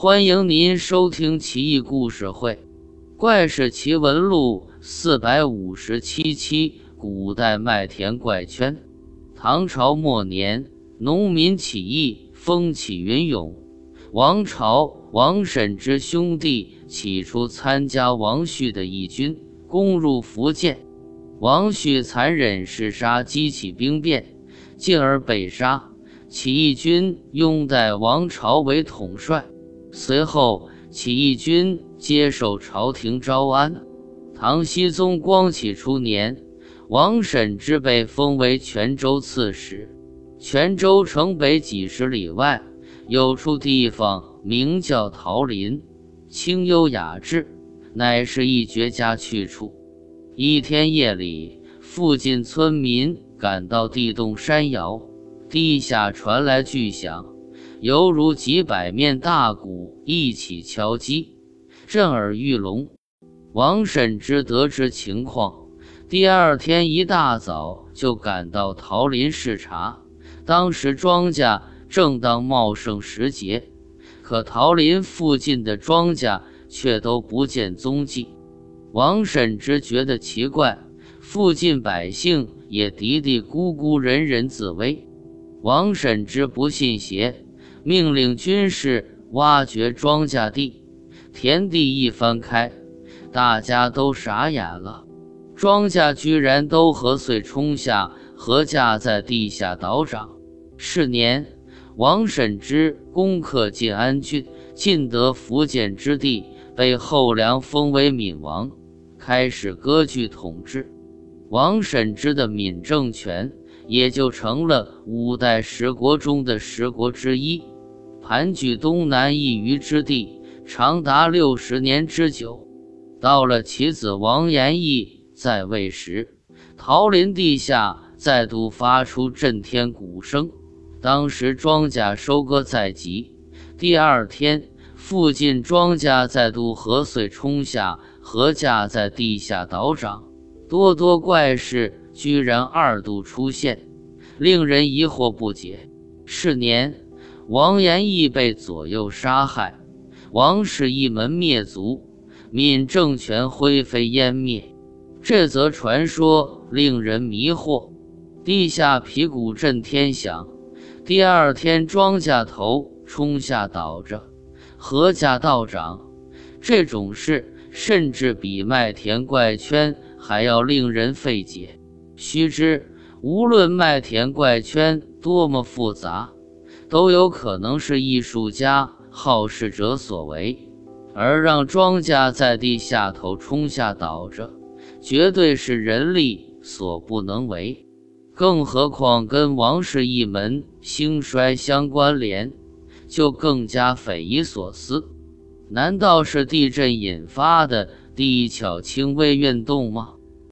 欢迎您收听《奇异故事会·怪事奇闻录》四百五十七期：古代麦田怪圈。唐朝末年，农民起义风起云涌。王朝王审知兄弟起初参加王旭的义军，攻入福建。王旭残忍嗜杀，激起兵变，进而被杀。起义军拥戴王朝为统帅。随后，起义军接受朝廷招安。唐僖宗光启初年，王审知被封为泉州刺史。泉州城北几十里外有处地方，名叫桃林，清幽雅致，乃是一绝佳去处。一天夜里，附近村民感到地动山摇，地下传来巨响。犹如几百面大鼓一起敲击，震耳欲聋。王审知得知情况，第二天一大早就赶到桃林视察。当时庄稼正当茂盛时节，可桃林附近的庄稼却都不见踪迹。王审知觉得奇怪，附近百姓也嘀嘀咕咕，人人自危。王审知不信邪。命令军士挖掘庄稼地，田地一翻开，大家都傻眼了，庄稼居然都河碎冲下，禾架在地下倒长。是年，王审知攻克晋安郡，尽得福建之地，被后梁封为闽王，开始割据统治。王审知的闽政权也就成了五代十国中的十国之一。盘踞东南一隅之地，长达六十年之久。到了其子王延义在位时，桃林地下再度发出震天鼓声。当时庄稼收割在即，第二天，附近庄稼再度河水冲下，禾架在地下倒长，多多怪事居然二度出现，令人疑惑不解。是年。王延义被左右杀害，王氏一门灭族，闽政权灰飞烟灭。这则传说令人迷惑。地下皮鼓震天响，第二天庄稼头冲下倒着，禾稼倒长。这种事甚至比麦田怪圈还要令人费解。须知，无论麦田怪圈多么复杂。都有可能是艺术家好事者所为，而让庄稼在地下头冲下倒着，绝对是人力所不能为。更何况跟王氏一门兴衰相关联，就更加匪夷所思。难道是地震引发的地壳轻微运动吗？